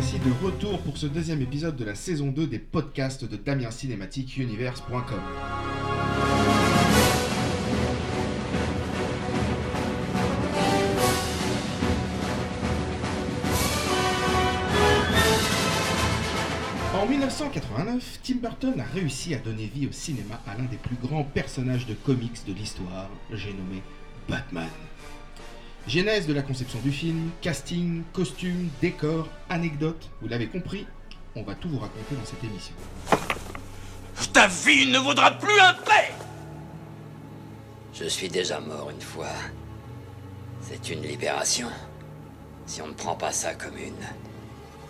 voici de retour pour ce deuxième épisode de la saison 2 des podcasts de Damien Cinématique Universe.com. En 1989, Tim Burton a réussi à donner vie au cinéma à l'un des plus grands personnages de comics de l'histoire, j'ai nommé Batman. Genèse de la conception du film, casting, costume, décor, anecdotes, vous l'avez compris, on va tout vous raconter dans cette émission. Ta vie ne vaudra plus un paix Je suis déjà mort une fois. C'est une libération. Si on ne prend pas ça comme une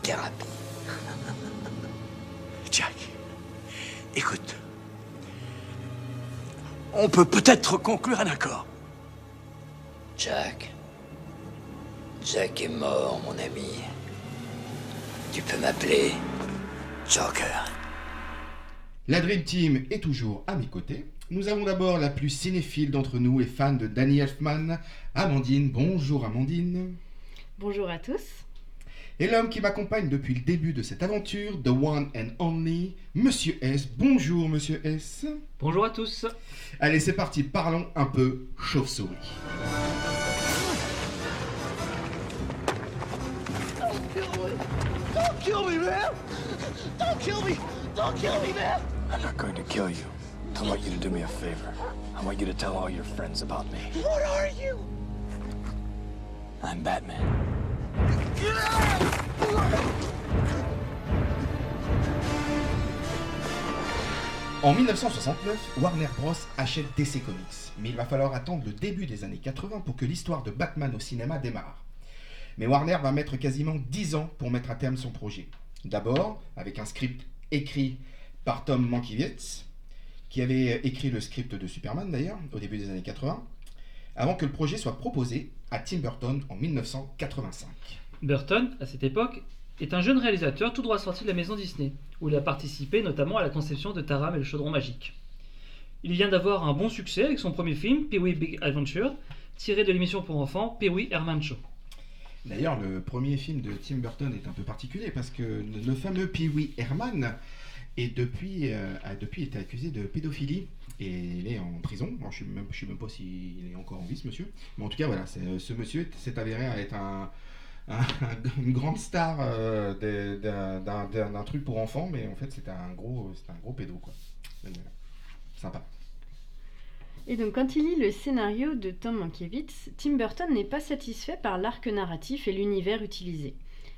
thérapie. Jack, écoute. On peut peut-être conclure un accord. Jack. Jack est mort, mon ami. Tu peux m'appeler Joker. La Dream Team est toujours à mes côtés. Nous avons d'abord la plus cinéphile d'entre nous et fan de Danny Elfman, Amandine. Bonjour Amandine. Bonjour à tous. Et l'homme qui m'accompagne depuis le début de cette aventure, the one and only, Monsieur S. Bonjour Monsieur S. Bonjour à tous. Allez, c'est parti, parlons un peu chauve-souris. Kill me! Don't kill me, man! I'm not going to kill you. I want you to do me a favor. I want you to tell all your friends about me. What are you? I'm Batman. En 1969, Warner Bros. achète DC Comics, mais il va falloir attendre le début des années 80 pour que l'histoire de Batman au cinéma démarre. Mais Warner va mettre quasiment 10 ans pour mettre à terme son projet. D'abord, avec un script écrit par Tom Mankiewicz, qui avait écrit le script de Superman d'ailleurs, au début des années 80, avant que le projet soit proposé à Tim Burton en 1985. Burton, à cette époque, est un jeune réalisateur tout droit sorti de la maison Disney, où il a participé notamment à la conception de Taram et le chaudron magique. Il vient d'avoir un bon succès avec son premier film, Pee-wee Big Adventure, tiré de l'émission pour enfants Pee-wee Herman Show. D'ailleurs, le premier film de Tim Burton est un peu particulier parce que le fameux Pee-wee Herman est depuis, euh, a depuis été accusé de pédophilie et il est en prison. Je ne sais, même- sais même pas s'il est encore en vie, ce monsieur. Mais en tout cas, voilà, c'est- ce monsieur s'est avéré être un, un- une grande star euh, d'un- truc pour enfants, mais en fait, c'était un gros, un gros pédo, quoi. Sympa. Et donc, quand il lit le scénario de Tom Mankiewicz, Tim Burton n'est pas satisfait par l'arc narratif et l'univers utilisé.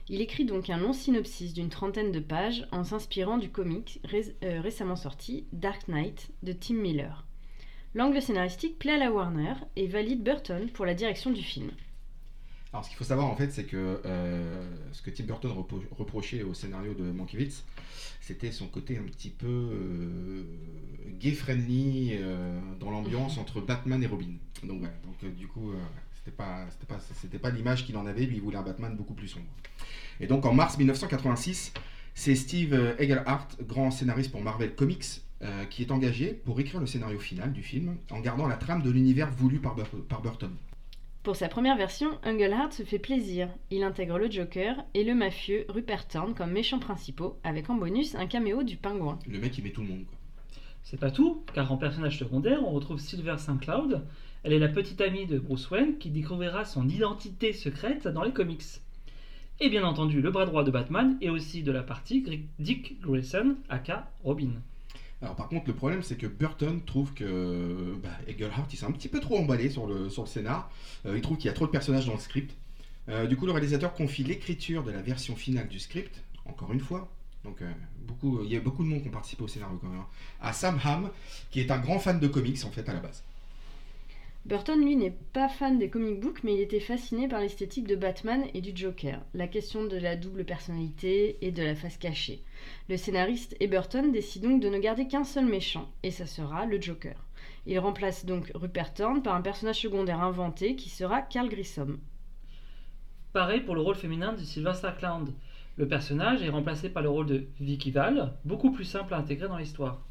Il écrit donc un long synopsis d'une trentaine de pages en s'inspirant du comic euh, récemment sorti Dark Knight de Tim Miller. L'angle scénaristique plaît à la Warner et valide Burton pour la direction du film. Alors, ce qu'il faut savoir en fait, c'est que euh, ce que Tim Burton repro- reprochait au scénario de Mankiewicz, c'était son côté un petit peu euh, gay-friendly euh, dans l'ambiance entre Batman et Robin. Donc, du coup, c'était pas, pas, l'image qu'il en avait, lui, il voulait un Batman beaucoup plus sombre. Et donc, en mars 1986, c'est Steve Englehart, grand scénariste pour Marvel Comics, qui est engagé pour écrire le scénario final du film en gardant la trame de l'univers voulu par, Bur- par Burton. Pour sa première version, Engelhardt se fait plaisir. Il intègre le Joker et le mafieux Rupert Thorne comme méchants principaux, avec en bonus un caméo du pingouin. Le mec, il met tout le monde, quoi. C'est pas tout, car en personnage secondaire, on retrouve Silver St. Cloud. Elle est la petite amie de Bruce Wayne qui découvrira son identité secrète dans les comics. Et bien entendu, le bras droit de Batman et aussi de la partie Dick Grayson, aka Robin. Alors par contre, le problème, c'est que Burton trouve que bah, Englehart, il s'est un petit peu trop emballé sur le, sur scénar. Euh, il trouve qu'il y a trop de personnages dans le script. Euh, du coup, le réalisateur confie l'écriture de la version finale du script, encore une fois. Donc, euh, beaucoup, il y a beaucoup de monde qui ont participé au scénario quand même. hein, À Sam Hamm, qui est un grand fan de comics en fait à la base. Burton, lui, n'est pas fan des comic books, mais il était fasciné par l'esthétique de Batman et du Joker, la question de la double personnalité et de la face cachée. Le scénariste et Burton décident donc de ne garder qu'un seul méchant, et ça sera le Joker. Il remplace donc Rupert Thorne par un personnage secondaire inventé qui sera Carl Grissom. Pareil pour le rôle féminin de Sylvester Cloud. Le personnage est remplacé par le rôle de Vicky Val, beaucoup plus simple à intégrer dans l'histoire.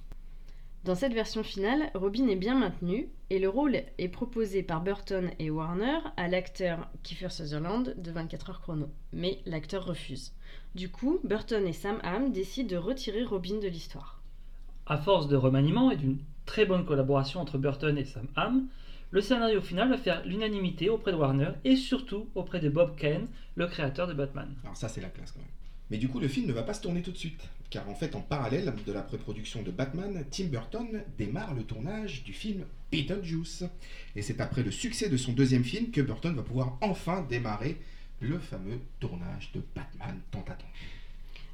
Dans cette version finale, Robin est bien maintenu et le rôle est proposé par Burton et Warner à l'acteur Kiefer Sutherland de 24 heures chrono. Mais l'acteur refuse. Du coup, Burton et Sam Hamm décident de retirer Robin de l'histoire. À force de remaniement et d'une très bonne collaboration entre Burton et Sam Hamm, le scénario final va faire l'unanimité auprès de Warner et surtout auprès de Bob Kane, le créateur de Batman. Alors ça c'est la classe quand même. Mais du coup le film ne va pas se tourner tout de suite, car en fait en parallèle de la pré-production de Batman, Tim Burton démarre le tournage du film Beetlejuice. Et c'est après le succès de son deuxième film que Burton va pouvoir enfin démarrer le fameux tournage de Batman tant attendu.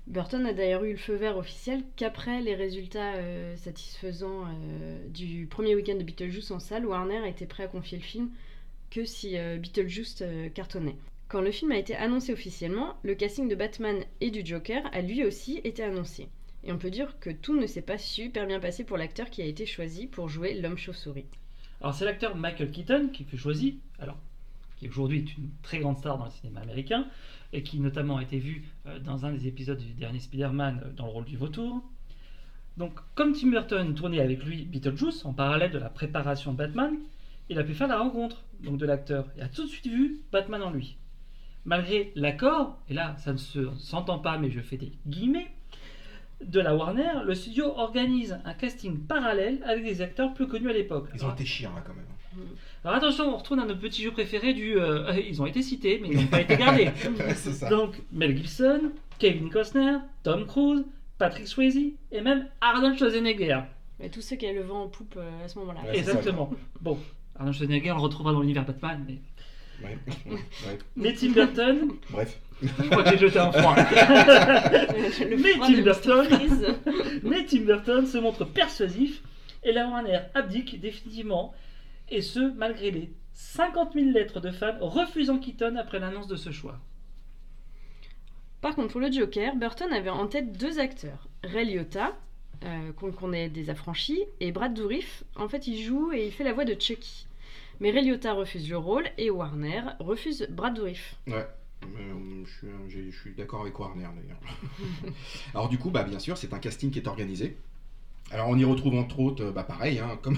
Burton a d'ailleurs eu le feu vert officiel qu'après les résultats euh, satisfaisants euh, du premier week-end de Beetlejuice en salle, Warner était prêt à confier le film que si euh, Beetlejuice cartonnait. Quand le film a été annoncé officiellement, le casting de Batman et du Joker a lui aussi été annoncé. Et on peut dire que tout ne s'est pas super bien passé pour l'acteur qui a été choisi pour jouer l'homme chauve-souris. Alors c'est l'acteur Michael Keaton qui fut choisi, alors qui aujourd'hui est une très grande star dans le cinéma américain et qui notamment a été vu euh, dans un des épisodes du dernier Spider-Man euh, dans le rôle du vautour. Donc comme Tim Burton tournait avec lui Beetlejuice en parallèle de la préparation de Batman, il a pu faire la rencontre donc de l'acteur et a tout de suite vu Batman en lui. Malgré l'accord, et là ça ne se s'entend pas mais je fais des guillemets, de la Warner, le studio organise un casting parallèle avec des acteurs plus connus à l'époque. Ils ont été chiants là quand même. Alors attention, on retourne à notre petit jeu préféré du. euh, ils ont été cités, mais ils n'ont pas été gardés. Ouais, ça. Donc Mel Gibson, Kevin Costner, Tom Cruise, Patrick Swayze et même Arnold Schwarzenegger. Et tous ceux qui avaient le vent en poupe euh, à ce moment-là. Ouais, c'est ça, Exactement. Bon, Arnold Schwarzenegger, on le retrouvera dans l'univers Batman, mais. Ouais. Ouais. Mais Tim Burton, Bref. je crois que j'ai jeté un froid. le Mais Tim Burton. Mais Tim Burton se montre persuasif et la Warner abdique définitivement, et ce malgré les 50 000 lettres de fans refusant Keaton après l'annonce de ce choix. Par contre, pour le Joker, Burton avait en tête deux acteurs. Ray Liotta, euh, qu'on connaît des affranchis, et Brad Dourif. En fait, il joue et il fait la voix de Chucky. Mais Ray refuse le rôle et Warner refuse Brad Dourif. Ouais. Euh, je suis, d'accord avec Warner d'ailleurs. Alors du coup, bah, bien sûr, c'est un casting qui est organisé. Alors on y retrouve entre autres, euh, bah, pareil, hein, comme,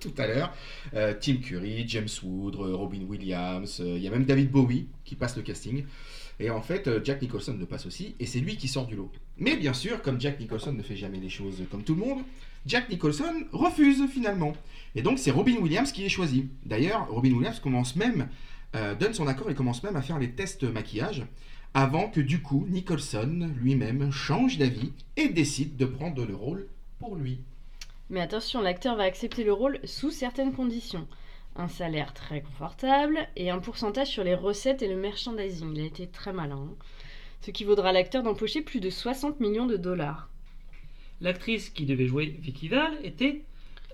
tout à l'heure, euh, Tim Curry, James Wood, Robin Williams, il y a même David Bowie qui passe le casting. Et en fait, euh, Jack Nicholson le passe aussi, et c'est lui qui sort du lot. Mais bien sûr, comme Jack Nicholson ne fait jamais les choses comme tout le monde, Jack Nicholson refuse finalement. Et donc c'est Robin Williams qui est choisi. D'ailleurs, Robin Williams commence même, euh, donne son accord et commence même à faire les tests maquillage, avant que du coup Nicholson lui-même change d'avis et décide de prendre le rôle pour lui. Mais attention, l'acteur va accepter le rôle sous certaines conditions. Un salaire très confortable et un pourcentage sur les recettes et le merchandising. Il a été très malin. hein. Ce qui vaudra à l'acteur d'empocher plus de 60 millions de dollars. L'actrice qui devait jouer Vicky Val était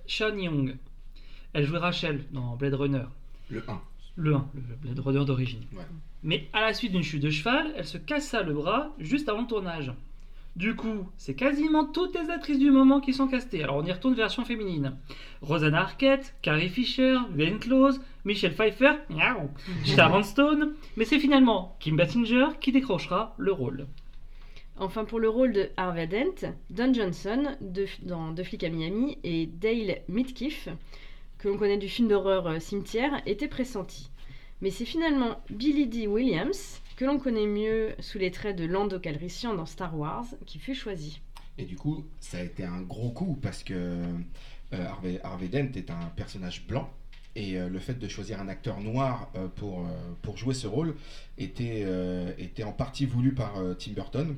Sean Young. Elle jouait Rachel dans Blade Runner, Le 1. le 1, le Blade Runner d'origine. Ouais. Mais à la suite d'une chute de cheval, elle se cassa le bras juste avant le tournage. Du coup, c'est quasiment toutes les actrices du moment qui sont castées. Alors on y retourne version féminine. Rosanna Arquette, Carrie Fisher, Glenn Close, Michelle Pfeiffer, Sharon Stone, mais c'est finalement Kim Basinger qui décrochera le rôle. Enfin, pour le rôle de Harvey Dent, Don Johnson de- dans Deux flics à Miami et Dale Midkiff, que l'on connaît du film d'horreur euh, Cimetière, étaient pressentis. Mais c'est finalement Billy D. Williams, que l'on connaît mieux sous les traits de Lando Calrissian dans Star Wars, qui fut choisi. Et du coup, ça a été un gros coup parce que euh, Harvey, Dent est un personnage blanc. Et euh, le fait de choisir un acteur noir euh, pour, pour jouer ce rôle était, était en partie voulu par Tim Burton.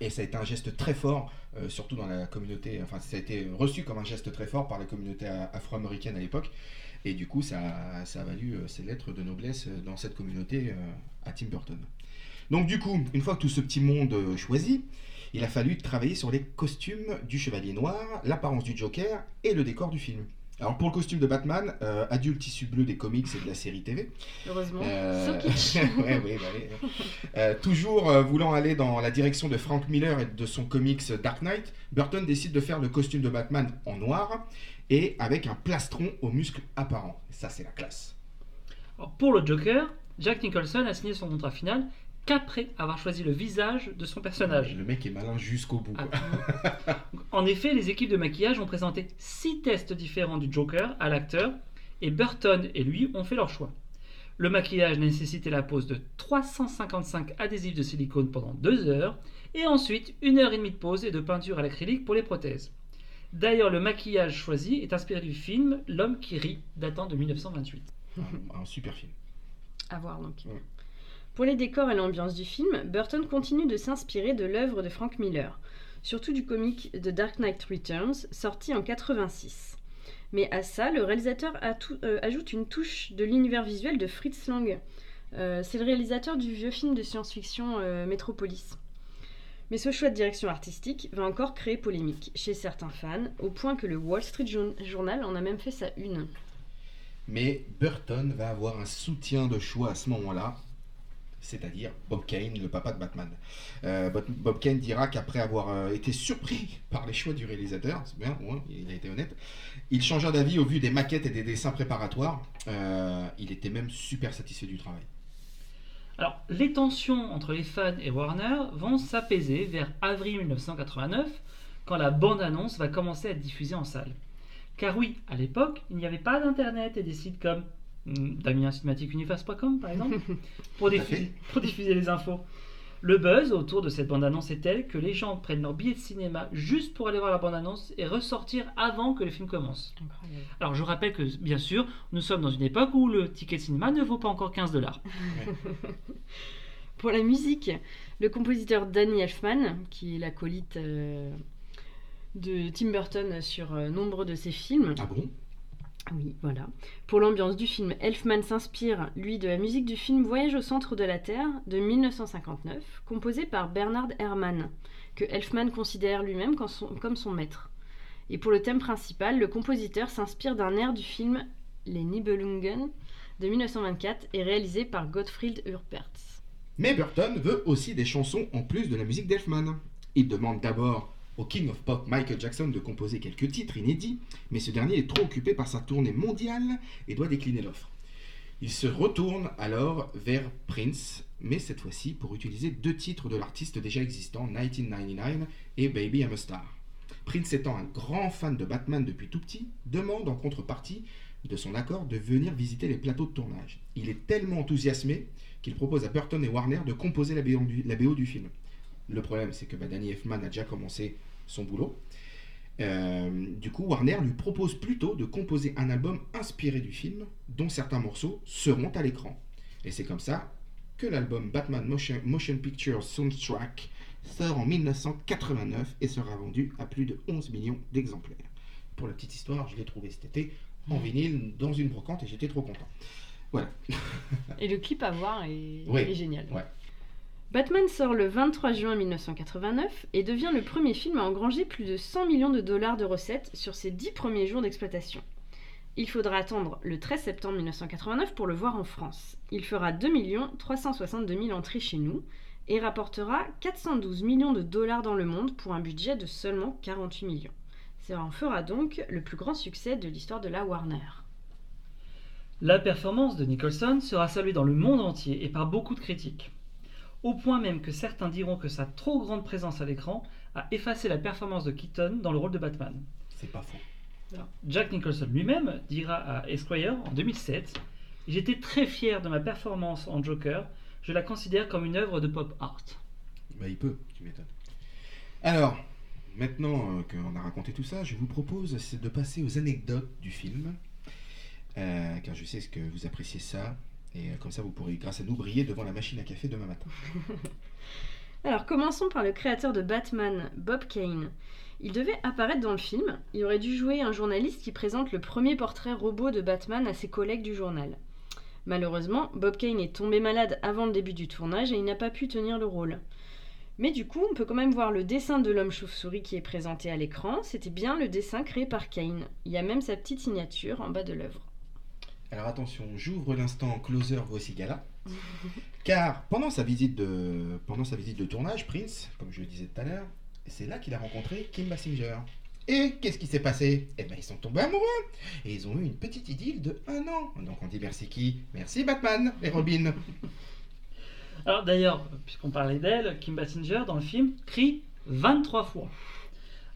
Et ça a été un geste très fort, surtout dans la communauté, enfin ça a été reçu comme un geste très fort par la communauté afro-américaine à l'époque. Et du coup, ça, ça a valu euh, ces lettres de noblesse euh, dans cette communauté euh, à Tim Burton. Donc du coup, une fois que tout ce petit monde euh, choisi, il a fallu travailler sur les costumes du Chevalier Noir, l'apparence du Joker et le décor du film. Alors pour le costume de Batman, euh, adulte tissu bleu des comics et de la série TV. Heureusement. Euh, So ouais, ouais, bah ouais. Euh, toujours euh, voulant aller dans la direction de Frank Miller et de son comics Dark Knight, Burton décide de faire le costume de Batman en noir et avec un plastron aux muscles apparents. Ça c'est la classe. Alors, pour le Joker, Jack Nicholson a signé son contrat final qu'après avoir choisi le visage de son personnage. Le mec est malin jusqu'au bout. quoi. Ah. En effet, les équipes de maquillage ont présenté six tests différents du Joker à l'acteur et Burton et lui ont fait leur choix. Le maquillage nécessitait la pose de 355 adhésifs de silicone pendant deux heures et ensuite une heure et demie de pose et de peinture à l'acrylique pour les prothèses. D'ailleurs, le maquillage choisi est inspiré du film L'homme qui rit, datant de 1928. un, un super film. À voir donc. Ouais. Pour les décors et l'ambiance du film, Burton continue de s'inspirer de l'œuvre de Frank Miller, surtout du comic The Dark Knight Returns, sorti en 86. Mais à ça, le réalisateur euh, ajoute une touche de l'univers visuel de Fritz Lang. Euh, C'est le réalisateur du vieux film de science-fiction euh, Metropolis. Mais ce choix de direction artistique va encore créer polémique chez certains fans, au point que le Wall Street Jour- Journal en a même fait sa une. Mais Burton va avoir un soutien de choix à ce moment-là, c'est-à-dire Bob Kane, le papa de Batman. Euh, Bob, Kane dira qu'après avoir euh, été surpris par les choix du réalisateur, c'est bien, il a été honnête, il changea d'avis au vu des maquettes et des dessins préparatoires. Euh, il était même super satisfait du travail. Alors, les tensions entre les fans et Warner vont s'apaiser vers avril 1989, quand la bande-annonce va commencer à être diffusée en salle. Car oui, à l'époque, il n'y avait pas d'internet et des sites comme hmm, DamienCinématiqueUniverse.com par exemple, pour diffuser, pour diffuser les infos. Le buzz autour de cette bande-annonce est tel que les gens prennent leur billet de cinéma juste pour aller voir la bande-annonce et ressortir avant que le film commence. Incroyable. Alors je rappelle que, bien sûr, nous sommes dans une époque où le ticket de cinéma ne vaut pas encore 15 dollars. Pour la musique, le compositeur Danny Elfman, qui est l'acolyte euh, de Tim Burton sur euh, nombre de ses films, Ah bon? Oui, voilà. Pour l'ambiance du film, Elfman s'inspire, lui, de la musique du film Voyage au centre de la Terre de 1959, composé par Bernard Herrmann, que Elfman considère lui-même comme son, maître. Et pour le thème principal, le compositeur s'inspire d'un air du film Les Nibelungen de 1924 et réalisé par Gottfried Urpertz. Mais Burton veut aussi des chansons en plus de la musique d'Elfman. Il demande d'abord au King of Pop Michael Jackson de composer quelques titres inédits, mais ce dernier est trop occupé par sa tournée mondiale et doit décliner l'offre. Il se retourne alors vers Prince, mais cette fois-ci pour utiliser deux titres de l'artiste déjà existant, 1999 et Baby I'm a Star. Prince étant un grand fan de Batman depuis tout petit, demande en contrepartie de son accord de venir visiter les plateaux de tournage. Il est tellement enthousiasmé qu'il propose à Burton et Warner de composer la BO du, la BO du film. Le problème, c'est que bah, Danny Elfman a déjà commencé son boulot. Euh, du coup, Warner lui propose plutôt de composer un album inspiré du film, dont certains morceaux seront à l'écran. Et c'est comme ça que l'album Batman Motion, Motion Picture Soundtrack sort en 1989 et sera vendu à plus de 11 millions d'exemplaires. Pour la petite histoire, je l'ai trouvé cet été en vinyle dans une brocante et j'étais trop content. Voilà. Et le clip à voir est, génial. ouais. Batman sort le 23 juin 1989 et devient le premier film à engranger plus de 100 millions de dollars de recettes sur ses 10 premiers jours d'exploitation. Il faudra attendre le 13 septembre 1989 pour le voir en France. Il fera 2 362 000 entrées chez nous et rapportera 412 millions de dollars dans le monde pour un budget de seulement 48 millions. Ça en fera donc le plus grand succès de l'histoire de la Warner. La performance de Nicholson sera saluée dans le monde entier et par beaucoup de critiques. Au point même que certains diront que sa trop grande présence à l'écran a effacé la performance de Keaton dans le rôle de Batman. C'est pas faux. Jack Nicholson lui-même dira à Esquire en 2007 J'étais très fier de ma performance en Joker, je la considère comme une œuvre de pop art. Bah, il peut, tu m'étonnes. Alors, maintenant euh, qu'on a raconté tout ça, je vous propose de passer aux anecdotes du film. Euh, car je sais que vous appréciez ça. Et euh, comme ça, vous pourrez, grâce à nous, briller devant la machine à café demain matin. Alors commençons par le créateur de Batman, Bob Kane. Il devait apparaître dans le film, il aurait dû jouer un journaliste qui présente le premier portrait robot de Batman à ses collègues du journal. Malheureusement, Bob Kane est tombé malade avant le début du tournage et il n'a pas pu tenir le rôle. Mais du coup, on peut quand même voir le dessin de l'homme chauve-souris qui est présenté à l'écran, c'était bien le dessin créé par Kane. Il y a même sa petite signature en bas de l'œuvre. Alors attention, j'ouvre l'instant closer voici gala. Car pendant sa, visite de, pendant sa visite de tournage, Prince, comme je le disais tout à l'heure, c'est là qu'il a rencontré Kim Basinger. Et qu'est-ce qui s'est passé? Eh ben ils sont tombés amoureux Et ils ont eu une petite idylle de un an. Donc on dit merci qui? Merci Batman et Robin. Alors d'ailleurs, puisqu'on parlait d'elle, Kim Basinger dans le film crie 23 fois.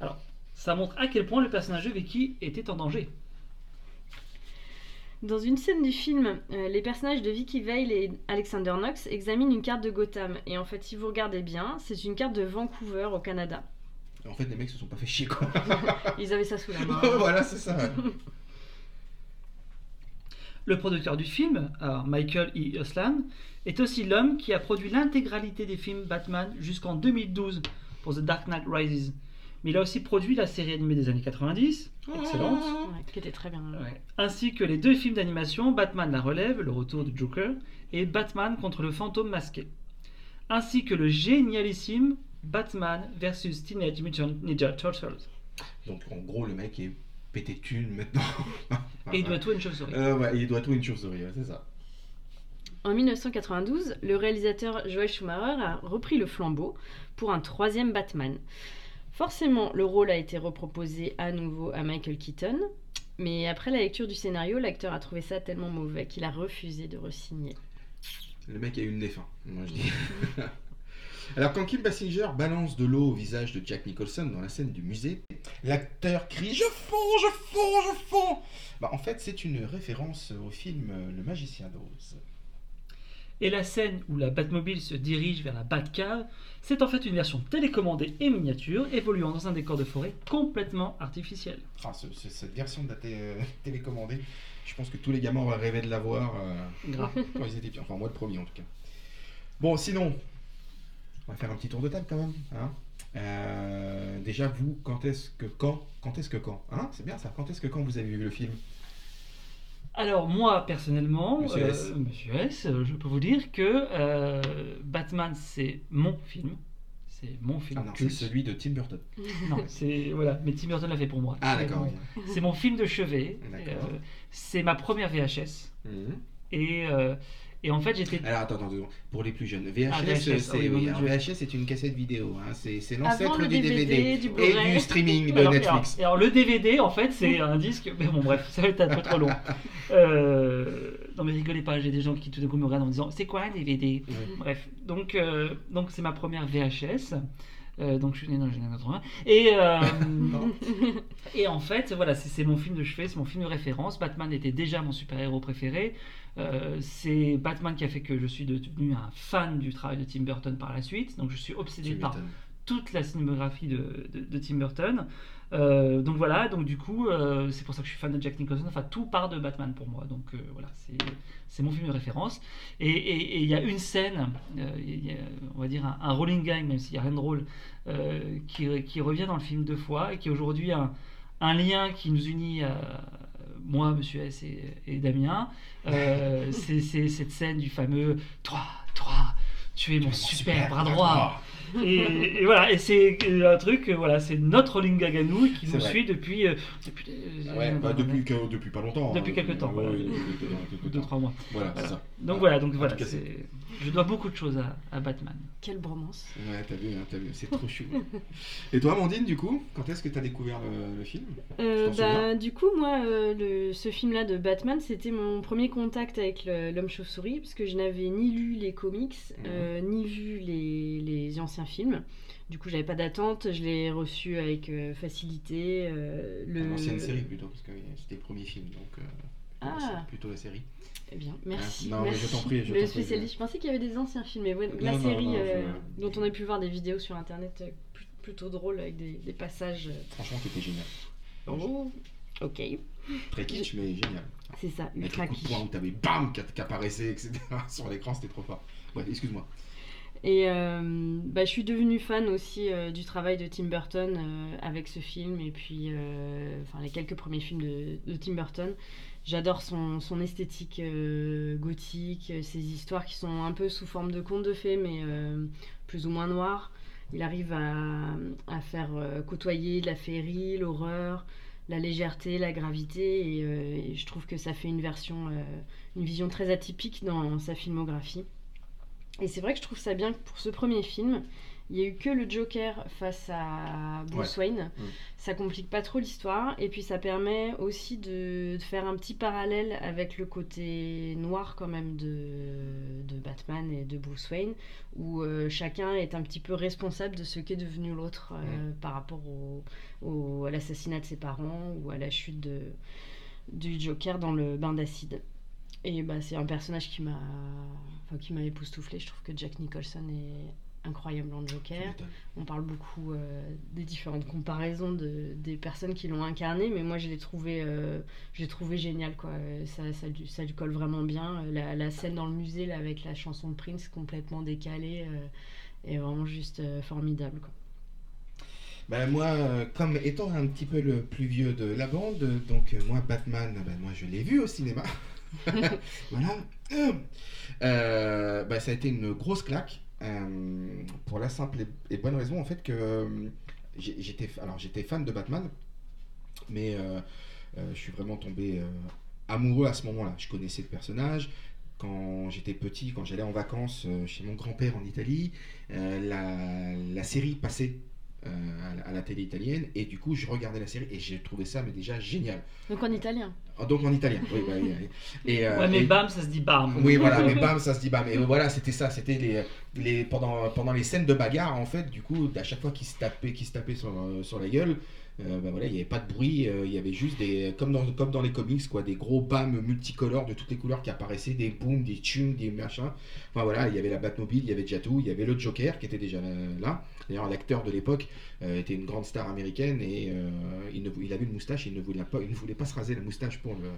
Alors, ça montre à quel point le personnage de Vicky était en danger. Dans une scène du film, euh, les personnages de Vicky Vale et Alexander Knox examinent une carte de Gotham. Et en fait, si vous regardez bien, c'est une carte de Vancouver au Canada. En fait, les mecs se sont pas fait chier, quoi. Ils avaient ça sous la main. voilà, c'est ça. Le producteur du film, alors Michael E. Oslan, est aussi l'homme qui a produit l'intégralité des films Batman jusqu'en 2012 pour The Dark Knight Rises. Mais il a aussi produit la série animée des années 90, excellente, Ouais, qui était très bien. Ouais. ainsi que les deux films d'animation Batman la relève, le retour du Joker, et Batman contre le fantôme masqué, ainsi que le génialissime Batman vs Teenage Mutant Ninja Turtles. Donc, en gros, le mec est pété de thunes maintenant. Et il doit tout à une chauve-souris. Euh, ouais, il doit tout à une chauve-souris, ouais, c'est ça. En 1992, le réalisateur Joel Schumacher a repris le flambeau pour un troisième Batman. Forcément, le rôle a été reproposé à nouveau à Michael Keaton, mais après la lecture du scénario, l'acteur a trouvé ça tellement mauvais qu'il a refusé de re-signer. Le mec a eu une fin, moi je dis. Alors quand Kim Basinger balance de l'eau au visage de Jack Nicholson dans la scène du musée, l'acteur crie Je fonds, je fonds, je fonds bah, En fait, c'est une référence au film Le Magicien d'Oz. Et la scène où la Batmobile se dirige vers la Batcave, c'est en fait une version télécommandée et miniature évoluant dans un décor de forêt complètement artificiel. Ah, ce- ce- cette version de la té- euh, télécommandée, je pense que tous les gamins auraient rêvé de la voir euh, Grave. quand ils étaient petits. Enfin, moi le premier en tout cas. Bon, sinon, on va faire un petit tour de table quand même. hein. Euh, déjà, vous, quand est-ce que quand Quand est-ce que quand hein C'est bien ça. Quand est-ce que quand vous avez vu le film? Alors moi personnellement, Monsieur euh, S. Monsieur S, euh, je peux vous dire que euh, Batman c'est mon film, c'est mon film Ah non, c'est celui de Tim Burton. Non, c'est voilà, mais Tim Burton l'a fait pour moi. Ah C'est d'accord. mon- C'est mon film de chevet. C'est ma première VHS. Mhm. et et en fait j'étais Alors attends, attends, pour les plus jeunes, VHS, Ah, VHS, c'est oui, oui, une cassette vidéo. hein. C'est l'ancêtre le du DVD, du et du streaming de Alors, Netflix. alors- alors, le DVD, en fait, c'est un disque. Mais bon, bref, ça va être un peu trop long. Euh, non, mais rigolez pas, j'ai des gens qui tout d'un coup me regardent en me disant C'est quoi un DVD Oui. Bref, donc euh, donc c'est ma première VHS. Euh, donc je suis né dans les années 80. Et, euh, et en fait, voilà, c'est c'est mon film de chevet, c'est mon film de référence. Batman était déjà mon super-héros préféré. Euh, c'est Batman qui a fait que je suis devenu un fan du travail de Tim Burton par la suite. Donc je suis obsédé par toute la cinématographie de, de- de Tim Burton. Euh, donc voilà, donc du coup, euh, c'est pour ça que je suis fan de Jack Nicholson. Enfin, tout part de Batman pour moi. Donc voilà, c'est mon film de référence. Et il y a une scène, il y a, on va dire un, un rolling gag, même s'il n'y a rien de drôle, qui, qui revient dans le film deux fois et qui est aujourd'hui un, un lien qui nous unit à moi, Monsieur S et, et Damien. Euh, c'est c'est cette scène du fameux Toi, toi, tu es mon super bras droit. Et, et voilà, et c'est un truc, voilà, c'est notre rolling gag à nous qui nous vrai. suit depuis, euh, depuis, euh, Ouais, bah, euh, depuis, que- depuis pas longtemps. Depuis hein. quelques temps, voilà. depuis deux trois mois. Voilà, ça. Donc voilà, donc voilà, je dois beaucoup de choses à, à Batman. Quelle bromance. Ouais, t'as vu, hein, t'as vu, c'est trop chou. Et toi, Amandine, du coup, quand est-ce que t'as découvert le, le film? Euh, bah, du coup, moi, euh, le- ce film-là de Batman, c'était mon premier contact avec l'homme chauve-souris, parce que je n'avais ni lu les comics, euh, ni vu les, les anciens films. Du coup, j'avais pas d'attente, je l'ai reçu avec euh, facilité. euh, le... L'ancienne série plutôt, parce que euh, c'était le premier film, donc plutôt, la, Ah. plutôt la série. Eh bien, merci. Non, mais je t'en prie, je le spécialiste. Je pensais qu'il y avait des anciens films, mais ouais, la Non, non, série je- dont on a pu voir des vidéos sur internet pl- plutôt drôles avec des, des passages. Franchement, c'était génial. Oh, ok, Très kitsch, mais génial. c'est ça, Avec ultra le coup de kitsch. poing où t'avais BAM qui qui apparaissait, etc. sur l'écran, c'était trop fort. Ouais, excuse-moi. Et euh, bah, je suis devenue fan aussi euh, du travail de Tim Burton euh, avec ce film et puis enfin, les quelques premiers films de, de Tim Burton. J'adore son, son esthétique gothique, ses histoires qui sont un peu sous forme de contes de fées mais plus ou moins noires. Il arrive à, à faire côtoyer la féerie, l'horreur, la légèreté, la gravité et, et je trouve que ça fait une version, une vision très atypique dans sa filmographie. Et c'est vrai que je trouve ça bien que pour ce premier film, il y a eu que le Joker face à Bruce Wayne. Mm. Ça complique pas trop l'histoire et puis ça permet aussi de, de faire un petit parallèle avec le côté noir quand même de, de Batman et de Bruce Wayne où euh, chacun est un petit peu responsable de ce qu'est devenu l'autre euh, par rapport au, au- à l'assassinat de ses parents ou à la chute de, du Joker dans le bain d'acide. Et bah, c'est un personnage qui m'a enfin, qui m'a époustouflé. Je trouve que Jack Nicholson est incroyable en Tu Joker. On parle beaucoup euh, des différentes comparaisons de, des personnes qui l'ont incarné, mais moi je l'ai trouvé, euh, je l'ai trouvé génial. Quoi. Ça, ça, lui- ça lui colle vraiment bien. La, la scène dans le musée là, avec la chanson de Prince complètement décalée euh, est vraiment juste formidable. Quoi. Bah, moi, euh, comme étant un petit peu le plus vieux de la bande, donc euh, moi, Batman, bah, moi je l'ai vu au cinéma. voilà. Euh, bah, ça a été une grosse claque. euh, pour la simple et, bonne raison, en fait, que euh, j'étais alors j'étais fan de Batman, mais je suis vraiment tombé amoureux à ce moment-là. Je connaissais le personnage. Quand j'étais petit, quand j'allais en vacances chez mon grand-père en Italie, la, la série passait euh, à, la, à la télé italienne et du coup je regardais la série et j'ai trouvé ça mais déjà génial. Donc en italien. Ah, Donc en italien, oui. bah, oui, oui. et, euh, Ouais, mais et- bam, ça se dit bam. oui, voilà, mais bam, ça se dit bam. Et voilà, c'était ça, c'était les, les, pendant, pendant les scènes de bagarre, en fait, du coup, à chaque fois qu'ils se tapaient, qu'ils se tapaient sur, euh, sur la gueule, euh, bah voilà, il n'y avait pas de bruit, euh, il y avait juste des, comme dans, comme dans les comics, quoi, des gros bams multicolores de toutes les couleurs qui apparaissaient, des booms, des tunes, des machins. Enfin voilà, il y avait la Batmobile, il y avait Jatou, il y avait le Joker qui était déjà là. D'ailleurs, l'acteur de l'époque euh, était une grande star américaine et il, ne, il avait une moustache, il ne voulait pas, il ne voulait pas se raser la moustache pour le,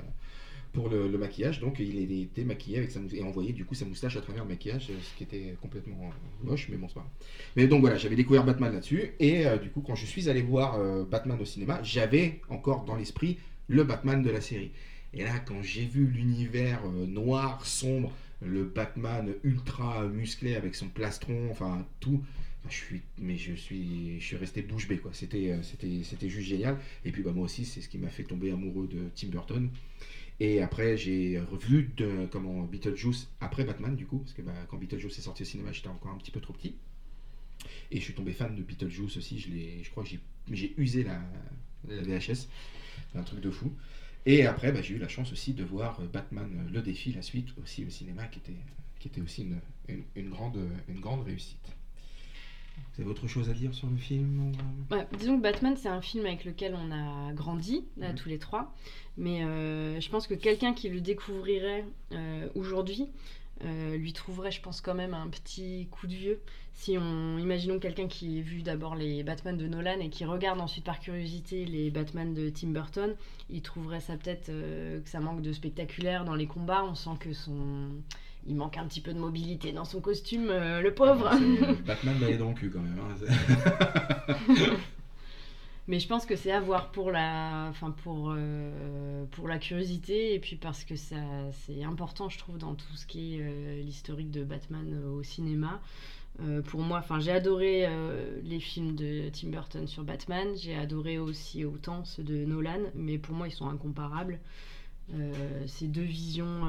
pour le, maquillage, donc il était maquillé avec sa et envoyait du coup sa moustache à travers le maquillage, euh, ce qui était complètement euh, moche, mais bon, c'est pas. Mais donc voilà, j'avais découvert Batman là-dessus, et euh, du coup, quand je suis allé voir Batman au cinéma, j'avais encore dans l'esprit le Batman de la série. Et là, quand j'ai vu l'univers noir, sombre, le Batman ultra musclé avec son plastron, enfin tout. Je suis, mais je suis, je suis resté bouche bée quoi. C'était, c'était, c'était juste génial. Et puis bah moi aussi, c'est ce qui m'a fait tomber amoureux de Tim Burton. Et après, j'ai revu Beetlejuice après Batman, du coup, parce que bah, quand Beetlejuice est sorti au cinéma, j'étais encore un petit peu trop petit. Et je suis tombé fan de Beetlejuice aussi. Je, je crois que j'ai, usé la, la VHS. Un truc de fou. Et après, bah, j'ai eu la chance aussi de voir euh, Batman euh, Le Défi, la suite, aussi au cinéma, qui était, qui était aussi une, une grande, une grande réussite. Vous avez autre chose à dire sur le film ou- Ouais, disons que Batman, c'est un film avec lequel on a grandi, là, Mhm. tous les trois. Mais euh, je pense que quelqu'un qui le découvrirait euh, aujourd'hui euh, lui trouverait, je pense, quand même un petit coup de vieux. Si on. Imaginons quelqu'un qui a vu d'abord les Batman de Nolan et qui regarde ensuite par curiosité les Batman de Tim Burton, il trouverait ça peut-être euh, que ça manque de spectaculaire dans les combats. On sent que son. Il manque un petit peu de mobilité dans son costume, euh, le pauvre. Ah, c'est- Batman balai dans le cul quand même. hein, Mais je pense que c'est à voir pour la, enfin pour, euh, pour la curiosité et puis parce que ça, c'est important, je trouve, dans tout ce qui est euh, l'historique de Batman euh, au cinéma. Euh, pour moi, enfin, j'ai adoré euh, les films de Tim Burton sur Batman. J'ai adoré aussi autant ceux de Nolan, mais pour moi, ils sont incomparables. Euh, c'est deux visions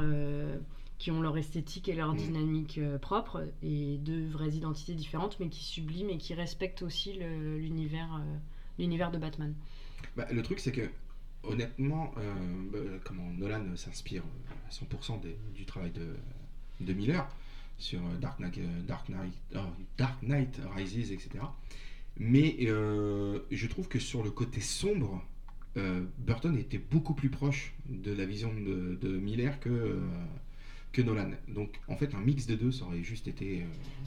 qui ont leur esthétique et leur Mm. dynamique euh, propre et deux vraies identités différentes, mais qui subliment et qui respectent aussi l'univers. euh, l'univers de Batman. Bah, le truc, c'est que, honnêtement, euh, bah, comment Nolan s'inspire à 100% des- du travail de, de Miller sur Dark Knight, Dark Knight, oh, Dark Knight Rises, etc. Mais euh, je trouve que sur le côté sombre, euh, Burton était beaucoup plus proche de la vision de, de Miller que, que Nolan. Donc, en fait, un mix des deux, ça aurait juste été euh,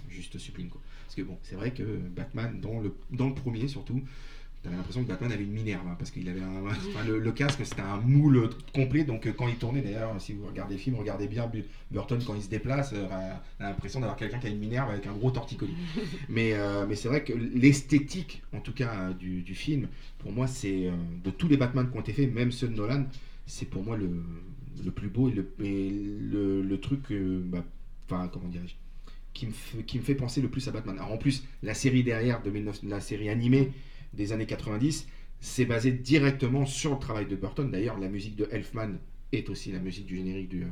juste sublime. Quoi. Parce que bon, c'est vrai que Batman, dans le, dans le premier surtout, T'avais l'impression que Batman avait une minerve, hein, parce qu'il avait un, enfin, le, le casque, c'était un moule complet. Donc euh, quand il tournait, d'ailleurs, si vous regardez le film, regardez bien Bu- Burton quand il se déplace, euh, on a l'impression d'avoir quelqu'un qui a une minerve avec un gros torticolis. mais euh, mais c'est vrai que l'esthétique, en tout cas euh, du, du film, pour moi, c'est euh, de tous les Batman qui ont été faits, même ceux de Nolan, c'est pour moi le, le plus beau et le, le, truc, bah, comment dirais-je, qui me, fait, penser le plus à Batman. Alors en plus, la série derrière, de 19 la série animée des années 90, c'est basé directement sur le travail de Burton. D'ailleurs, la musique de Elfman est aussi la musique du générique du, euh,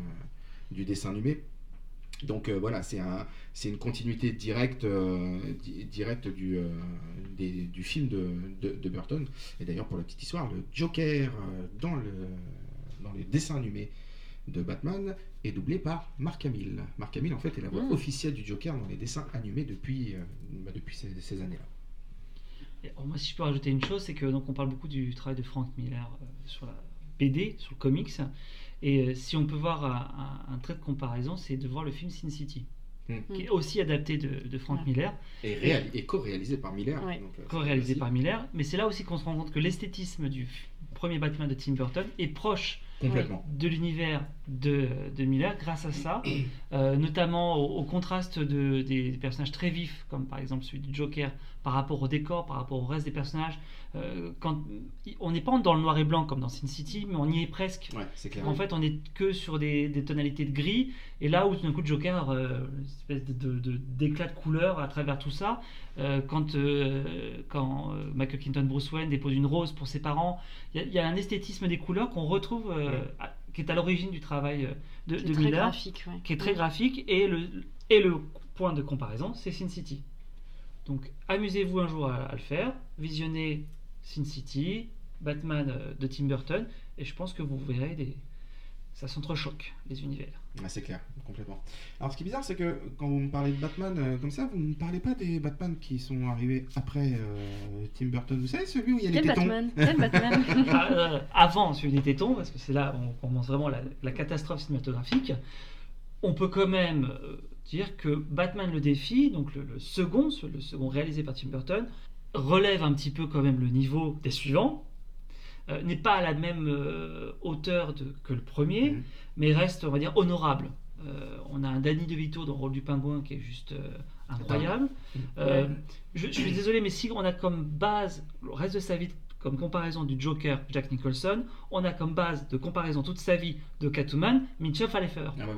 du dessin animé. Donc euh, voilà, c'est un, une continuité directe, euh, di- directe du, des- du film de, de- de Burton. Et d'ailleurs, pour la petite histoire, le Joker dans, le, dans les dessins animés de Batman est doublé par Mark Hamill. Mark Hamill, en fait, est la voix Mm. officielle du Joker dans les dessins animés depuis, euh, bah, depuis ces, ces années-là. Alors, moi, si je peux rajouter une chose, c'est que donc on parle beaucoup du travail de Frank Miller euh, sur la BD, sur le comics. Et euh, si on peut voir un, trait de comparaison, c'est de voir le film Sin City, Mm. qui est aussi adapté de, de Frank Ouais. Miller, Et, réal- et co-réalisé par Miller. Ouais. donc, euh, co-réalisé par Miller. Mais c'est là aussi qu'on se rend compte que l'esthétisme du premier Batman de Tim Burton est proche Complètement. de l'univers de, de Miller grâce à ça, euh, notamment au, au contraste de, des, des personnages très vifs, comme par exemple celui du Joker, par rapport au décor, par rapport au reste des personnages. Euh, quand, on n'est pas dans le noir et blanc comme dans Sin City, mais on y est presque. Ouais, c'est clair. En fait, on est que sur des, des tonalités de gris, et là où tout d'un coup Joker, euh, une espèce de, de- de- d'éclat de couleur à travers tout ça, euh, quand, quand Michael Keaton Bruce Wayne dépose une rose pour ses parents, il y, a- il y a un esthétisme des couleurs qu'on retrouve, Ouais. À- qui est à l'origine du travail euh, de, Miller, ouais. qui est très graphique, et le, et le point de comparaison, c'est Sin City. Donc amusez-vous un jour à, à le faire, visionnez Sin City, Batman euh, de Tim Burton, et je pense que vous verrez des... ça s'entrechoque, les univers. Ouais, c'est clair, complètement. Alors, ce qui est bizarre, c'est que quand vous me parlez de Batman euh, comme ça, vous ne me parlez pas des Batman qui sont arrivés après euh, Tim Burton. Vous savez, celui où il y a les Quel tétons Batman Quel Batman Ah, euh, avant celui des tétons, parce que c'est là où on commence vraiment la, la catastrophe cinématographique, on peut quand même euh, dire que Batman le défi, donc le, le second, le second réalisé par Tim Burton, relève un petit peu quand même le niveau des suivants, euh, n'est pas à la même euh, hauteur de- que le premier, Mhm. mais reste, on va dire, honorable. Euh, on a un Danny DeVito dans le rôle du pingouin qui est juste euh, incroyable. Euh, je, je suis désolé, mais si on a comme base le reste de sa vie comme comparaison du Joker Jack Nicholson, on a comme base de comparaison toute sa vie de Catwoman Mitchell Pfeiffer. Ah bah,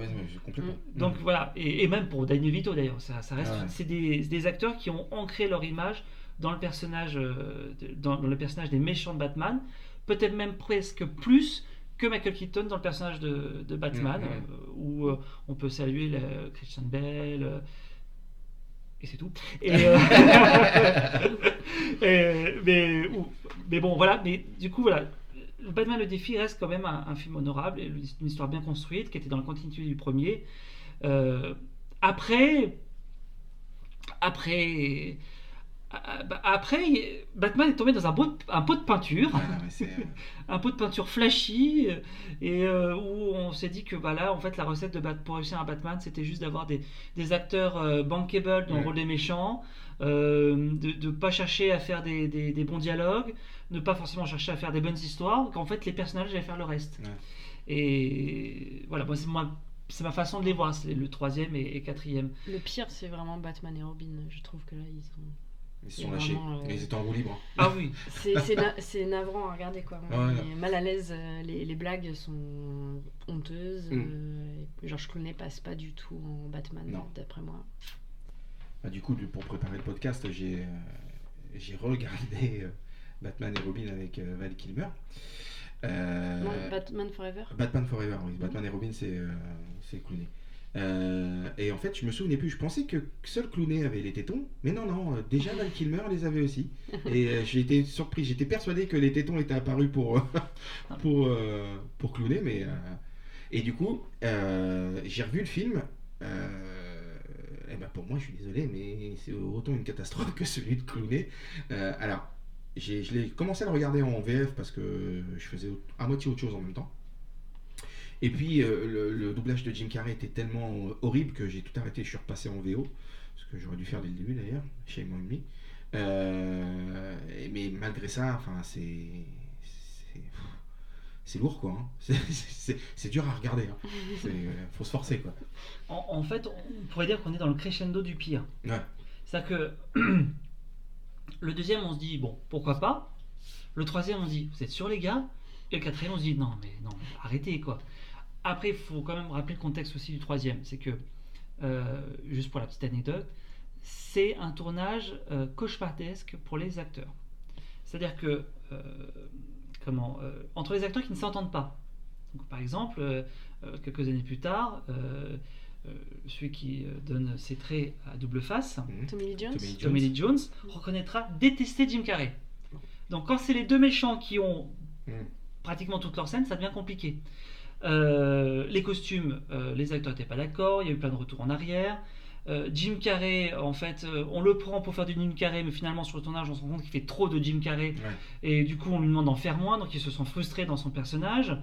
complètement. Donc voilà, et, et même pour Danny DeVito d'ailleurs, ça, ça reste, Ah ouais. c'est des, acteurs qui ont ancré leur image dans le personnage, euh, dans le personnage des méchants de Batman, peut-être même presque plus que Michael Keaton dans le personnage de, de Batman, Mhm. euh, où euh, on peut saluer le- Christian Bell. euh, et c'est tout. Et, euh, et- mais, ou- mais bon, voilà. Mais du coup, voilà. Le Batman le défi reste quand même un, un film honorable et une histoire bien construite qui était dans la continuité du premier. Après, après, après, Batman est tombé dans un, pot de- un pot de peinture, Ouais, non, mais c'est, euh, un pot de peinture flashy, euh, et euh, où on s'est dit que bah, là, en fait, la recette de Bat- pour réussir un Batman, c'était juste d'avoir des, des acteurs euh, bankable dans Ouais. le rôle des méchants, euh, de ne pas chercher à faire des, des- des bons dialogues, ne pas forcément chercher à faire des bonnes histoires, qu'en fait, les personnages allaient faire le reste. Ouais. Et voilà, c'est moi. C'est ma façon de les voir, c'est le troisième et, et quatrième. Le pire, c'est vraiment Batman et Robin. Je trouve que là, ils sont. Ils se C'est sont lâchés. vraiment, euh, Et ils étaient en roue libre. Ah oui, C'est c'est na- c'est navrant à regarder, quoi. Ouais, On ouais. est mal à l'aise. euh, Les, les blagues sont honteuses. Mm. euh, et George Clooney passe pas du tout en Batman, d'après moi. Bah, du coup, pour préparer le podcast, j'ai euh, j'ai regardé euh, Batman et Robin avec euh, Val Kilmer. Euh, Non, Batman Forever Batman Forever, oui. Batman et Robin, c'est euh, c'est Clooney. Euh, et en fait, je me souvenais plus. Je pensais que seul Clooney avait les tétons, mais non, non. euh, déjà, Val Kilmer les avait aussi. Et euh, j'ai été surpris. J'étais persuadé que les tétons étaient apparus pour pour euh, pour Clooney, mais et du coup, j'ai revu le film. Et ben pour moi, je suis désolé, mais c'est autant une catastrophe que celui de Clooney. Alors, je l'ai commencé à le regarder en VF parce que je faisais à moitié autre chose en même temps. Et puis euh, le, le doublage de Jim Carrey était tellement euh, horrible que j'ai tout arrêté. Je suis repassé en VO, ce que j'aurais dû faire dès le début d'ailleurs, chez moi. Euh, et- mais malgré ça, enfin c'est lourd quoi. hein. C'est- dur à regarder. Hein. Faut se forcer quoi. en, en fait, on pourrait dire qu'on est dans le crescendo du pire. Ouais. C'est-à-dire que le deuxième, on se dit, bon, pourquoi pas. Le troisième, on se dit, vous êtes sûrs les gars Et le quatrième, on se dit, non, mais non, arrêtez quoi. Après, il faut quand même rappeler le contexte aussi du troisième. C'est que, euh, juste pour la petite anecdote, c'est un tournage euh, cauchemardesque pour les acteurs. C'est-à-dire que, euh, comment, euh, entre les acteurs qui ne s'entendent pas. Donc, par exemple, quelques années plus tard, euh, euh, celui qui donne ses traits à double face, Mhm. Tommy Lee Jones. Tommy Lee Tommy Lee Jones, reconnaîtra détester Jim Carrey. Donc quand c'est les deux méchants qui ont Mm. Pratiquement toute leur scène, ça devient compliqué. Euh, les costumes, euh, les acteurs n'étaient pas d'accord, il y a eu plein de retours en arrière. Euh, Jim Carrey, en fait, on le prend pour faire du Jim Carrey, mais finalement sur le tournage, on se rend compte qu'il fait trop de Jim Carrey, Ouais. et du coup on lui demande d'en faire moins, donc il se sent frustré dans son personnage.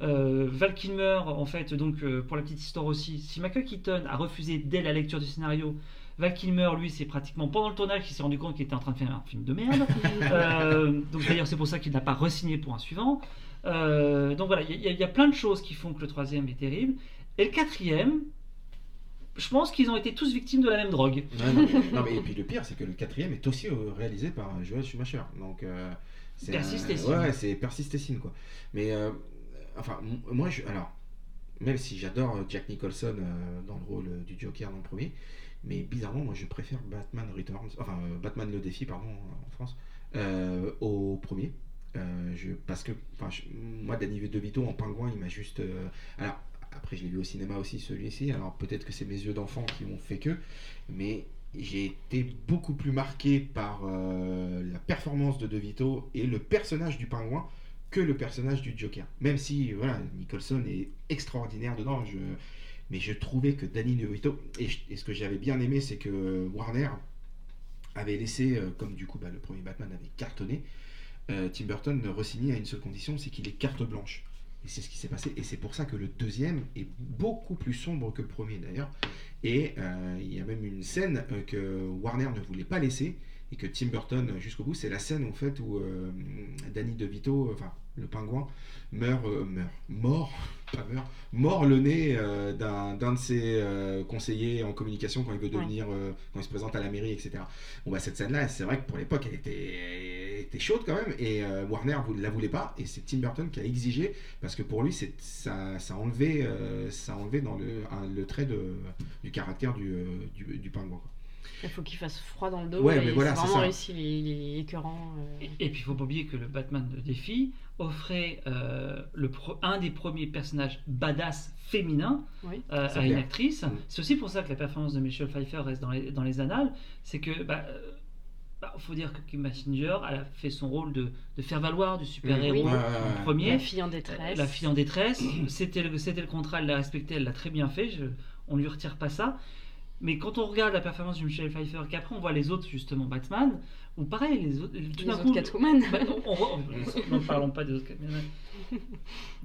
Val Kilmer, en fait, donc pour la petite histoire aussi, si Michael Keaton a refusé dès la lecture du scénario, Val Kilmer, lui, c'est pratiquement pendant le tournage qu'il s'est rendu compte qu'il était en train de faire un film de merde. Euh, donc d'ailleurs, c'est pour ça qu'il n'a pas re-signé pour un suivant. Euh, donc voilà, il y, a- il y a plein de choses qui font que le troisième est terrible. Et le quatrième, je pense qu'ils ont été tous victimes de la même drogue. Ouais, non, mais, non, mais- et puis le pire, c'est que le quatrième est aussi euh, réalisé par Joel Schumacher. Donc, euh, c'est Persistessine. un- Ouais, c'est persistessine, quoi. Mais, euh, enfin, moi, je, alors, même si j'adore euh, Jack Nicholson euh, dans le rôle euh, du Joker dans le premier, mais bizarrement, moi, je préfère Batman Returns, enfin, euh, Batman le défi, pardon, en France, euh, au premier. Euh, parce que, moi, Danny DeVito en pingouin, il m'a juste. euh, alors, après, je l'ai vu au cinéma aussi, celui-ci. Alors, peut-être que c'est mes yeux d'enfant qui m'ont fait que. Mais j'ai été beaucoup plus marqué par euh, la performance de DeVito et le personnage du pingouin que le personnage du Joker. Même si, voilà, Nicholson est extraordinaire dedans. Mais je trouvais que Danny DeVito. Et, ce que j'avais bien aimé, c'est que Warner avait laissé, comme du coup bah, le premier Batman avait cartonné, euh, Tim Burton ne re-signer à une seule condition, c'est qu'il ait carte blanche. Et c'est ce qui s'est passé. Et c'est pour ça que le deuxième est beaucoup plus sombre que le premier d'ailleurs. Et euh, il y a même une scène euh, que Warner ne voulait pas laisser et que Tim Burton euh, jusqu'au bout, c'est la scène en fait où euh, Danny DeVito, euh, enfin le pingouin, meurt, euh, meurt, mort, pas meurt, mort le nez euh, d'un d'un de ses conseillers en communication quand il veut devenir, quand il se présente à la mairie, etc. Bon bah cette scène-là, c'est vrai que pour l'époque, elle était, elle était chaude quand même et Warner ne la voulait pas et c'est Tim Burton qui a exigé parce que pour lui, ça, ça enlevait, euh, ça enlevait dans le, un- le trait de, du caractère du, du, du pingouin. quoi. Il faut qu'il fasse froid dans le dos. Ouais, mais voilà, c'est vraiment réussi, il est, il est écœurant. euh. Et, et puis il faut pas oublier que le Batman de défi offrait euh, le pro- un des premiers personnages badass féminins Oui. euh, à une actrice. Mm. C'est aussi pour ça que la performance de Michelle Pfeiffer reste dans les, dans les annales. C'est que, bah, euh, bah, faut dire que Kim Basinger elle a fait son rôle de, de faire valoir du super-héros Oui. Premier. La fille en détresse. La fille en détresse, c'était le, c'était le contrat, elle l'a respecté, elle l'a très bien fait, je, on lui retire pas ça. Mais quand on regarde la performance de Michelle Pfeiffer, qu'après on voit les autres, justement Batman, ou pareil, les autres, tout Les autres coup, Catwoman. bah, on, on on- n'en parlons pas des autres Catwoman.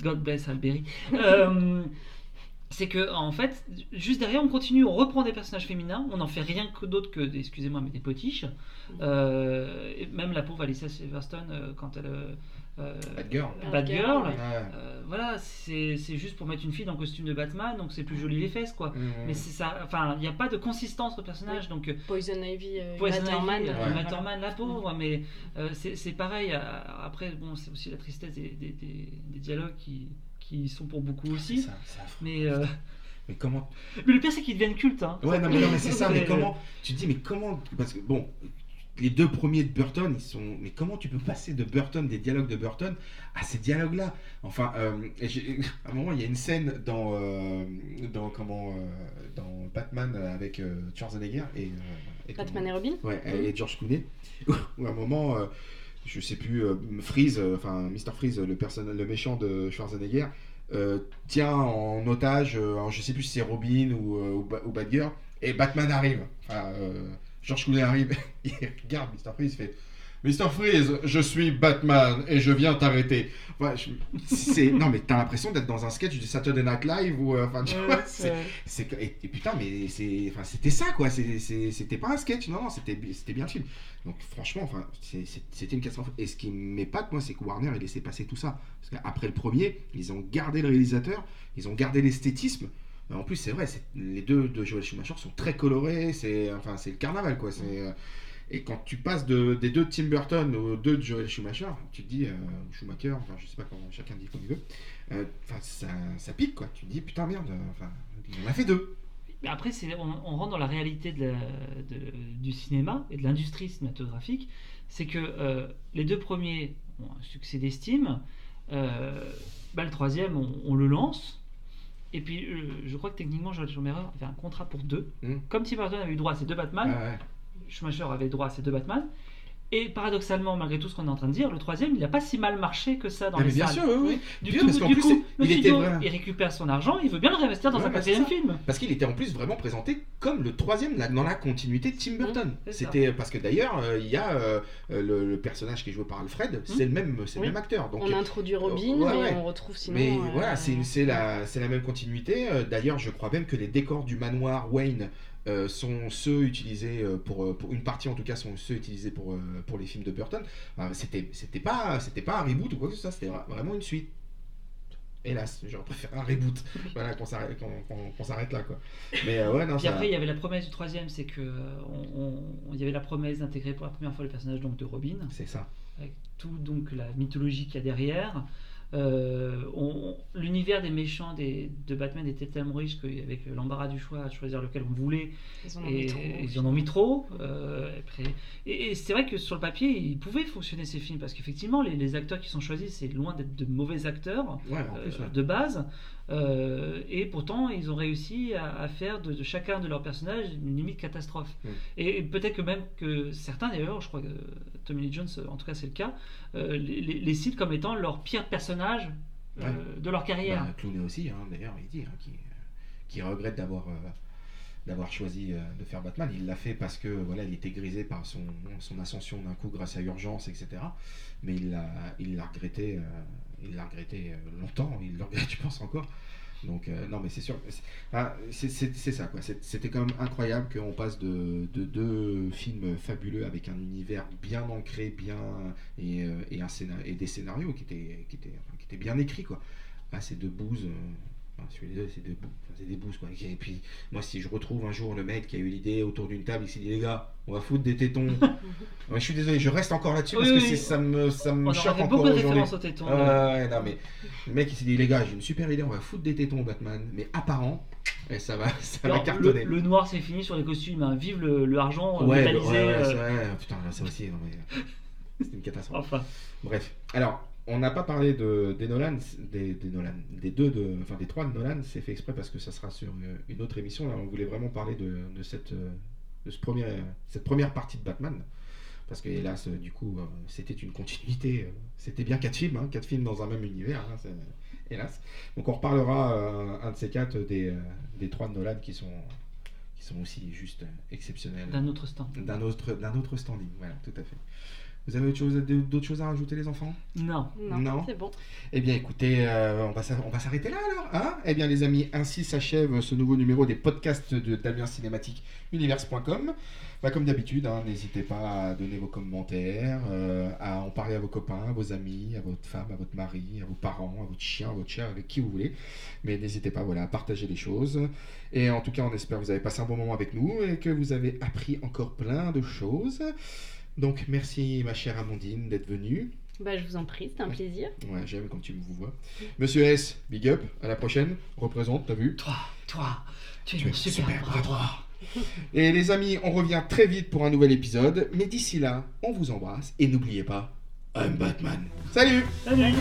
God bless Alberi. Euh, c'est que en fait, juste derrière, on continue, on reprend des personnages féminins, on n'en fait rien que d'autre que, excusez-moi, mais des potiches. Euh, même la pauvre Alicia Silverstone, euh, quand elle. euh, euh, Bad Girl. Bad Ouais. euh, voilà, c'est juste pour mettre une fille dans le costume de Batman, donc c'est plus joli les fesses, quoi. Mmh. Mais c'est ça, enfin, il n'y a pas de consistance au personnage, donc euh, Poison Ivy, euh, Poison Ivy, euh, euh, Ouais. Thurman, la pauvre, mais euh, c'est c'est pareil. euh, Après, bon, c'est aussi la tristesse des, des- des- des dialogues qui, qui sont pour beaucoup C'est aussi. ça. Mais, euh, Mais comment mais le pire, c'est qu'ils deviennent cultes. Hein. Ouais, non, mais, mais c'est ça, mais comment Tu te dis, mais comment Parce que, bon, les deux premiers de Burton, ils sont. Mais comment tu peux passer de Burton, des dialogues de Burton, à ces dialogues-là? Enfin, euh, à un moment, il y a une scène dans. euh, dans comment. euh, dans Batman avec Schwarzenegger et. et Batman comment- et Robin Ouais, et George Clooney, où à un moment, je sais plus, Freeze, enfin Mr. Freeze, le, le méchant de Schwarzenegger, tient en otage, alors je sais plus si c'est Robin ou, ou, Ba- ou Batgirl, et Batman arrive. Enfin, euh, George Clooney arrive, il regarde Mr. Freeze, il fait Mr. Freeze, je suis Batman et je viens t'arrêter. Ouais, je- c'est non mais t'as l'impression d'être dans un sketch du Saturday Night Live ou euh, enfin tu vois, c'est- Ouais. c'est et, et putain mais c'est enfin c'était ça quoi c'était pas un sketch non non c'était c'était bien le film donc franchement enfin c'était une catastrophe et ce qui m'épate moi c'est que Warner il laissé passer tout ça parce qu'après le premier ils ont gardé le réalisateur ils ont gardé l'esthétisme en plus c'est vrai les deux de Joel Schumacher sont très colorés c'est enfin le carnaval quoi euh, et quand tu passes de, des deux de Tim Burton aux deux de Joel Schumacher, tu te dis, euh, Schumacher, enfin je sais pas comment chacun dit comme il veut, euh, ça, pique quoi. Tu te dis, putain merde, enfin, en a fait deux. Mais après, on, on rentre dans la réalité du cinéma et de l'industrie cinématographique. C'est que euh, les deux premiers ont un succès d'estime. Euh, bah, le troisième, on, on le lance. Et puis, euh, je crois que techniquement, Joel Schumacher avait un contrat pour deux. Mm. Comme Tim Burton avait eu droit à ses deux Batman, Ah ouais. Schumacher avait droit à ses deux Batman. Et paradoxalement, malgré tout ce qu'on est en train de dire, le troisième, il n'a pas si mal marché que ça dans Ah, les mais bien salles. sûr, oui, oui. Du Bien, coup, parce qu'en du plus, coup, il était studio, vrai. il récupère son argent, il veut bien le réinvestir dans Ouais, un quatrième film. Parce qu'il était en plus vraiment présenté comme le troisième dans la continuité de Tim Burton. c'est ça. C'était parce que d'ailleurs euh, il y a euh, euh, le, le personnage qui est joué par Alfred, c'est le même, c'est Oui. le même acteur. Donc On introduit Robin, ouais, mais ouais. on retrouve sinon. Mais euh, voilà, c'est la, c'est la même continuité. Euh, D'ailleurs, je crois même que les décors du manoir Wayne euh, sont ceux utilisés euh, pour, euh, pour une partie en tout cas sont ceux utilisés pour, pour les films de Burton. Enfin, c'était c'était pas c'était pas un reboot ou quoi que ce soit, c'était vra- vraiment une suite. Hélas, j'aurais préféré un reboot. voilà, qu'on s'arrête qu'on- qu'on- qu'on s'arrête là quoi. Mais euh, ouais, non, Puis ça- après, il y avait la promesse du troisième, c'est que on, on- il y avait la promesse d'intégrer pour la première fois le personnage donc de Robin, c'est ça. avec tout donc la mythologie qu'il y a derrière. Euh, on- L'univers des méchants des, de Batman était tellement riche qu'avec l'embarras du choix à choisir lequel on voulait, Ils en ont et mis trop. ils en ont mis trop. euh, après- et, et c'est vrai que sur le papier, ils pouvaient fonctionner ces films parce qu'effectivement, les, les acteurs qui sont choisis, c'est loin d'être de mauvais acteurs Ouais, en plus, euh, ouais. de base. Euh, et pourtant, ils ont réussi à, à faire de, de chacun de leurs personnages une limite catastrophe. Mm. Et, et peut-être que même que certains, d'ailleurs, je crois que Tommy Lee Jones, en tout cas c'est le cas, euh, les, les- les citent comme étant leur pire personnage euh, Ouais. de leur carrière. Bah, Clooney aussi, hein, d'ailleurs, il dit hein, qu'il qu'il regrette d'avoir euh, d'avoir choisi de faire Batman. Il l'a fait parce que voilà, il était grisé par son, son ascension d'un coup grâce à Urgence, etc. Mais il l'a il l'a regretté, euh, il l'a regretté euh, longtemps. Il le regrette, je pense encore. Donc euh, non, mais c'est sûr. c'est- ah, ça quoi. C'était quand même incroyable qu'on passe de, de deux films fabuleux avec un univers bien ancré, bien et, euh, des scénarios qui étaient qui étaient qui étaient bien écrits quoi. Là, c'est deux bouses. Je suis désolé, c'est bouses. des bouses, quoi. Et puis, moi, si je retrouve un jour le mec qui a eu l'idée autour d'une table, il s'est dit, les gars, on va foutre des tétons. Ouais, je suis désolé, je reste encore là-dessus Oui, parce que oui, c'est- oui. ça me, ça me On choque encore beaucoup de références au téton. Ah ouais, non, mais le mec, il s'est dit, les gars, j'ai une super idée, on va foutre des tétons au Batman, mais apparent, et ça va, ça va cartonner. le, le noir c'est fini sur les costumes, hein. vive le, le argent euh, Ouais, métallisé. ouais, ouais, euh, putain, là, ça aussi, non, mais... c'est une catastrophe. enfin, Bref, alors, on n'a pas parlé de, des Nolan, des, des Nolan, des deux, de, enfin des trois de Nolan, c'est fait exprès parce que ça sera sur une, une autre émission. Là, on voulait vraiment parler de, de cette, de ce premier, cette première partie de Batman. Parce que, hélas, du coup, euh, c'était une continuité. euh, C'était bien quatre films, hein, quatre films dans un même univers, hein, hélas. Donc, on reparlera euh, un de ces quatre des, des trois de Nolan qui sont, qui sont aussi juste exceptionnels d'un autre stand. d'un autre, d'un autre standing. Voilà, tout à fait. Vous avez d'autres choses à rajouter, les enfants? Non. Non, Non. c'est bon. Eh bien, écoutez, euh, on va s'arrêter là alors. Hein? Eh bien, les amis, ainsi s'achève ce nouveau numéro des podcasts de Damien Cinématique Univers.com. Bah, comme d'habitude, hein, n'hésitez pas à donner vos commentaires, euh, à en parler à vos copains, à vos amis, à votre femme, à votre mari, à vos parents, à votre chien, à votre chat, avec qui vous voulez. Mais n'hésitez pas voilà, à partager les choses. Et en tout cas, on espère que vous avez passé un bon moment avec nous et que vous avez appris encore plein de choses. Donc, merci ma chère Amandine d'être venue. Bah, je vous en prie, c'était un plaisir. Ouais, j'aime quand tu me vous vois. Monsieur S, big up, à la prochaine. Représente, t'as vu Toi, toi, tu es Tu mon es super, super bras bras droit. Et les amis, on revient très vite pour un nouvel épisode. Mais d'ici là, on vous embrasse. Et n'oubliez pas, I'm Batman. Salut Salut